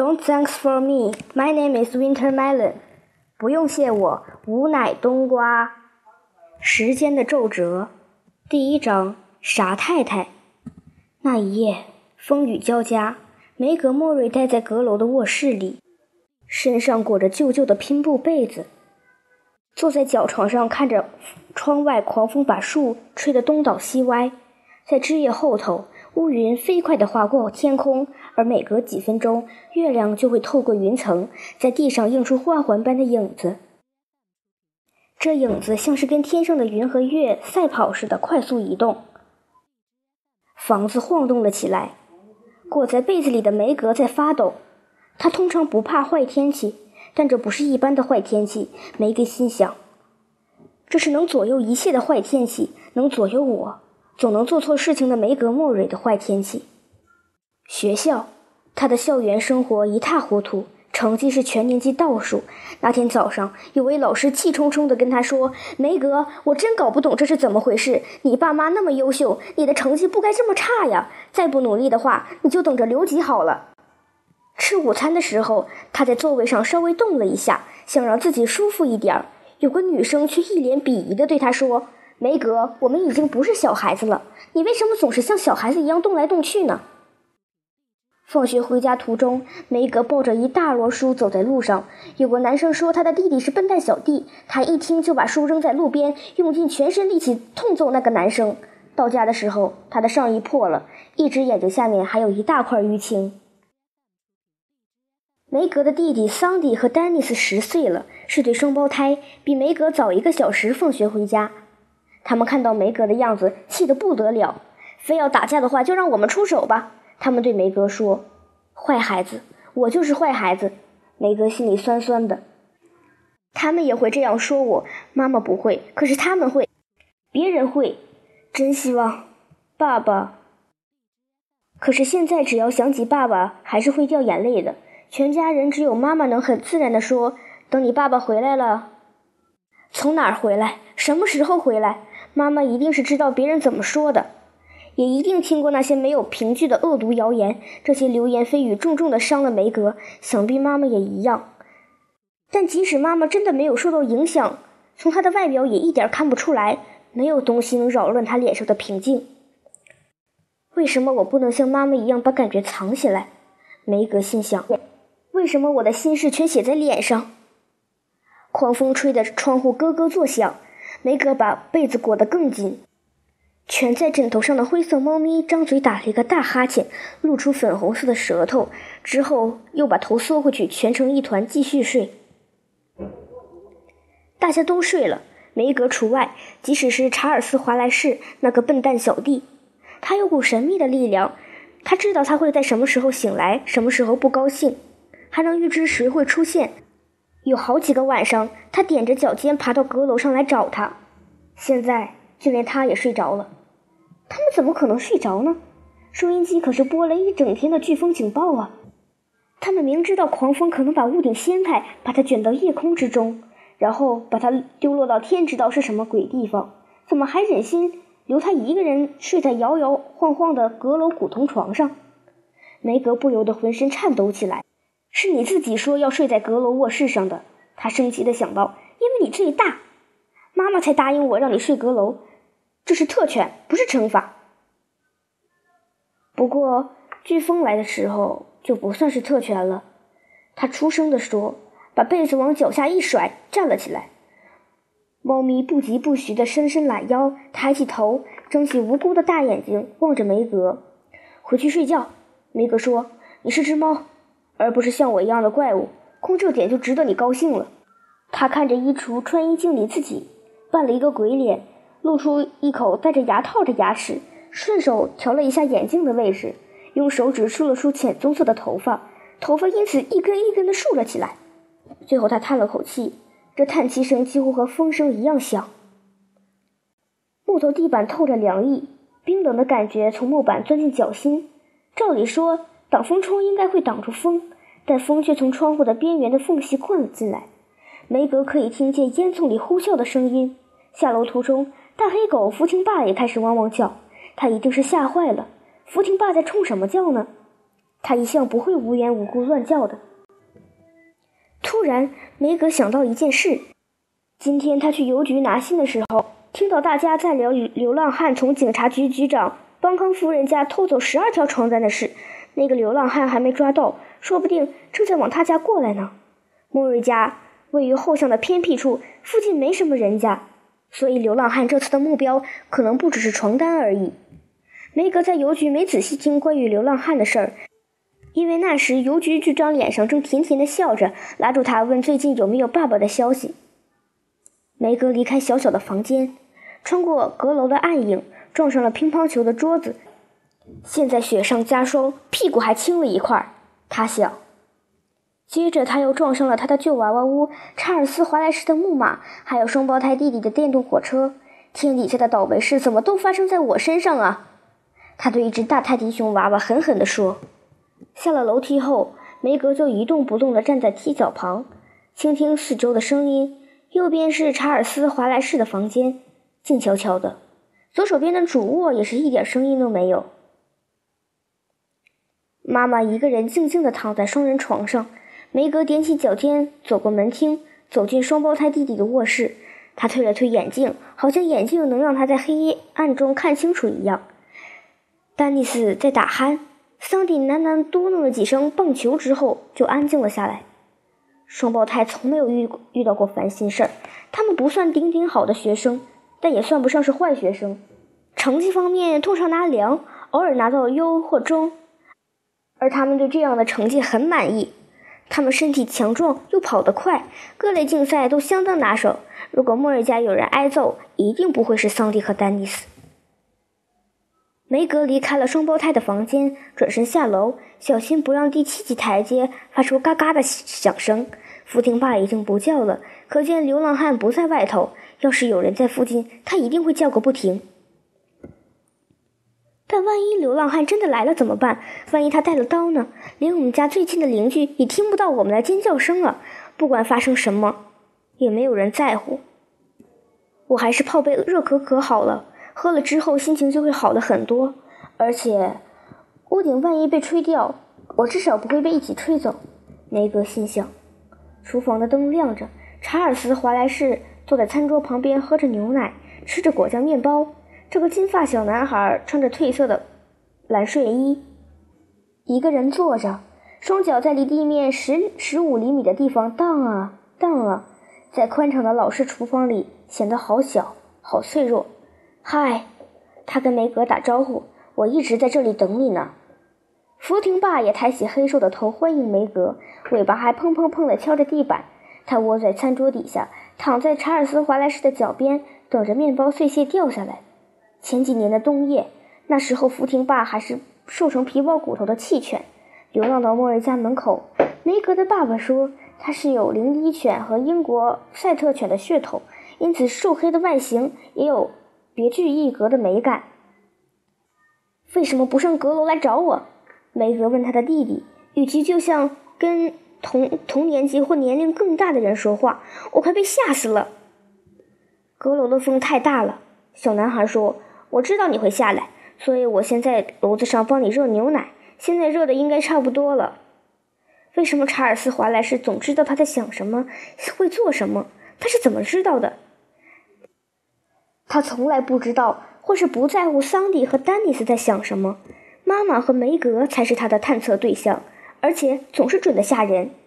Don't thanks for me. My name is Winter Melon. 不用谢我，吾乃冬瓜。时间的皱褶，第一章，傻太太。那一夜，风雨交加，梅格莫瑞待在阁楼的卧室里，身上裹着旧旧的拼布被子，坐在角床上，看着窗外狂风把树吹得东倒西歪，在枝叶后头。乌云飞快地划过天空，而每隔几分钟，月亮就会透过云层，在地上映出花环般的影子。这影子像是跟天上的云和月赛跑似的快速移动。房子晃动了起来，裹在被子里的梅格在发抖。他通常不怕坏天气，但这不是一般的坏天气。梅格心想：这是能左右一切的坏天气，能左右我。总能做错事情的梅格莫瑞的坏天气。学校，他的校园生活一塌糊涂，成绩是全年级倒数。那天早上，有位老师气冲冲地跟他说：“梅格，我真搞不懂这是怎么回事。你爸妈那么优秀，你的成绩不该这么差呀！再不努力的话，你就等着留级好了。”吃午餐的时候，他在座位上稍微动了一下，想让自己舒服一点。有个女生却一脸鄙夷地对他说。梅格，我们已经不是小孩子了，你为什么总是像小孩子一样动来动去呢？放学回家途中，梅格抱着一大摞书走在路上。有个男生说他的弟弟是笨蛋小弟，他一听就把书扔在路边，用尽全身力气痛揍那个男生。到家的时候，他的上衣破了，一只眼睛下面还有一大块淤青。梅格的弟弟桑迪和丹尼斯十岁了，是对双胞胎，比梅格早一个小时放学回家。他们看到梅格的样子，气得不得了。非要打架的话，就让我们出手吧。他们对梅格说：“坏孩子，我就是坏孩子。”梅格心里酸酸的。他们也会这样说我，妈妈不会，可是他们会，别人会。真希望，爸爸。可是现在，只要想起爸爸，还是会掉眼泪的。全家人只有妈妈能很自然地说：“等你爸爸回来了。”从哪儿回来？什么时候回来？妈妈一定是知道别人怎么说的，也一定听过那些没有凭据的恶毒谣言。这些流言蜚语重重的伤了梅格，想必妈妈也一样。但即使妈妈真的没有受到影响，从她的外表也一点看不出来，没有东西能扰乱她脸上的平静。为什么我不能像妈妈一样把感觉藏起来？梅格心想。为什么我的心事全写在脸上？狂风吹得窗户咯咯作响。梅格把被子裹得更紧，蜷在枕头上的灰色猫咪张嘴打了一个大哈欠，露出粉红色的舌头，之后又把头缩回去，蜷成一团继续睡。大家都睡了，梅格除外。即使是查尔斯·华莱士那个笨蛋小弟，他有股神秘的力量，他知道他会在什么时候醒来，什么时候不高兴，还能预知谁会出现。有好几个晚上，他踮着脚尖爬到阁楼上来找他。现在就连他也睡着了。他们怎么可能睡着呢？收音机可是播了一整天的飓风警报啊！他们明知道狂风可能把屋顶掀开，把他卷到夜空之中，然后把他丢落到天知道是什么鬼地方，怎么还忍心留他一个人睡在摇摇晃晃的阁楼古铜床上？梅格不由得浑身颤抖起来。是你自己说要睡在阁楼卧室上的，他生气的想到，因为你最大，妈妈才答应我让你睡阁楼，这是特权，不是惩罚。不过飓风来的时候就不算是特权了，他出声的说，把被子往脚下一甩，站了起来。猫咪不疾不徐的伸伸懒腰，抬起头，睁起无辜的大眼睛望着梅格。回去睡觉，梅格说，你是只猫。而不是像我一样的怪物，光这点就值得你高兴了。他看着衣橱穿衣镜里自己，扮了一个鬼脸，露出一口戴着牙套的牙齿，顺手调了一下眼镜的位置，用手指梳了梳浅棕色的头发，头发因此一根一根的竖了起来。最后他叹了口气，这叹气声几乎和风声一样响。木头地板透着凉意，冰冷的感觉从木板钻进脚心。照理说。挡风窗应该会挡住风，但风却从窗户的边缘的缝隙灌了进来。梅格可以听见烟囱里呼啸的声音。下楼途中，大黑狗福廷爸也开始汪汪叫。他一定是吓坏了。福廷爸在冲什么叫呢？他一向不会无缘无故乱叫的。突然，梅格想到一件事：今天他去邮局拿信的时候，听到大家在聊流浪汉从警察局局长邦康夫人家偷走十二条床单的事。那个流浪汉还没抓到，说不定正在往他家过来呢。莫瑞家位于后巷的偏僻处，附近没什么人家，所以流浪汉这次的目标可能不只是床单而已。梅格在邮局没仔细听关于流浪汉的事儿。因为那时邮局局长脸上正甜甜的笑着，拉住他问最近有没有爸爸的消息。梅格离开小小的房间，穿过阁楼的暗影，撞上了乒乓球的桌子，现在雪上加霜，屁股还青了一块。他想。接着他又撞上了他的旧娃娃屋、查尔斯·华莱士的木马，还有双胞胎弟弟的电动火车。天底下的倒霉事怎么都发生在我身上啊！他对一只大泰迪熊娃娃狠狠地说。下了楼梯后，梅格就一动不动地站在梯脚旁，倾听四周的声音。右边是查尔斯·华莱士的房间，静悄悄的；左手边的主卧也是一点声音都没有。妈妈一个人静静地躺在双人床上。梅格踮起脚尖，走过门厅，走进双胞胎弟弟的卧室。他推了推眼镜，好像眼镜能让他在黑暗中看清楚一样。丹尼斯在打鼾。桑迪喃喃嘟囔了几声棒球之后，就安静了下来。双胞胎从没有遇遇到过烦心事儿，他们不算顶顶好的学生，但也算不上是坏学生。成绩方面通常拿良，偶尔拿到优或中，而他们对这样的成绩很满意。他们身体强壮又跑得快，各类竞赛都相当拿手。如果莫瑞家有人挨揍，一定不会是桑迪和丹尼斯。梅格离开了双胞胎的房间，转身下楼，小心不让第七级台阶发出嘎嘎的响声。福廷爸已经不叫了，可见流浪汉不在外头。要是有人在附近，他一定会叫个不停。但万一流浪汉真的来了怎么办？万一他带了刀呢？连我们家最近的邻居也听不到我们的尖叫声了。不管发生什么，也没有人在乎。我还是泡杯热可可好了。喝了之后，心情就会好了很多。而且，屋顶万一被吹掉，我至少不会被一起吹走。梅格心想。厨房的灯亮着，查尔斯·华莱士坐在餐桌旁边，喝着牛奶，吃着果酱面包。这个金发小男孩穿着褪色的蓝睡衣，一个人坐着，双脚在离地面十十五厘米的地方荡啊荡啊，在宽敞的老式厨房里显得好小，好脆弱。嗨，他跟梅格打招呼。我一直在这里等你呢。福廷爸也抬起黑瘦的头欢迎梅格，尾巴还砰砰砰地敲着地板。他窝在餐桌底下，躺在查尔斯·华莱士的脚边，等着面包碎屑掉下来。前几年的冬夜，那时候福廷爸还是瘦成皮包骨头的弃犬，流浪到莫瑞家门口。梅格的爸爸说，他是有灵沂犬和英国赛特犬的血统，因此瘦黑的外形也有。别具一格的美感。为什么不上阁楼来找我？梅格问他的弟弟，语气就像跟同同年级或年龄更大的人说话。我快被吓死了。阁楼的风太大了，小男孩说：“我知道你会下来，所以我先在炉子上帮你热牛奶。现在热的应该差不多了。”为什么查尔斯·华莱士总知道他在想什么，会做什么？他是怎么知道的？他从来不知道，或是不在乎桑迪和丹尼斯在想什么。妈妈和梅格才是他的探测对象，而且总是准的吓人。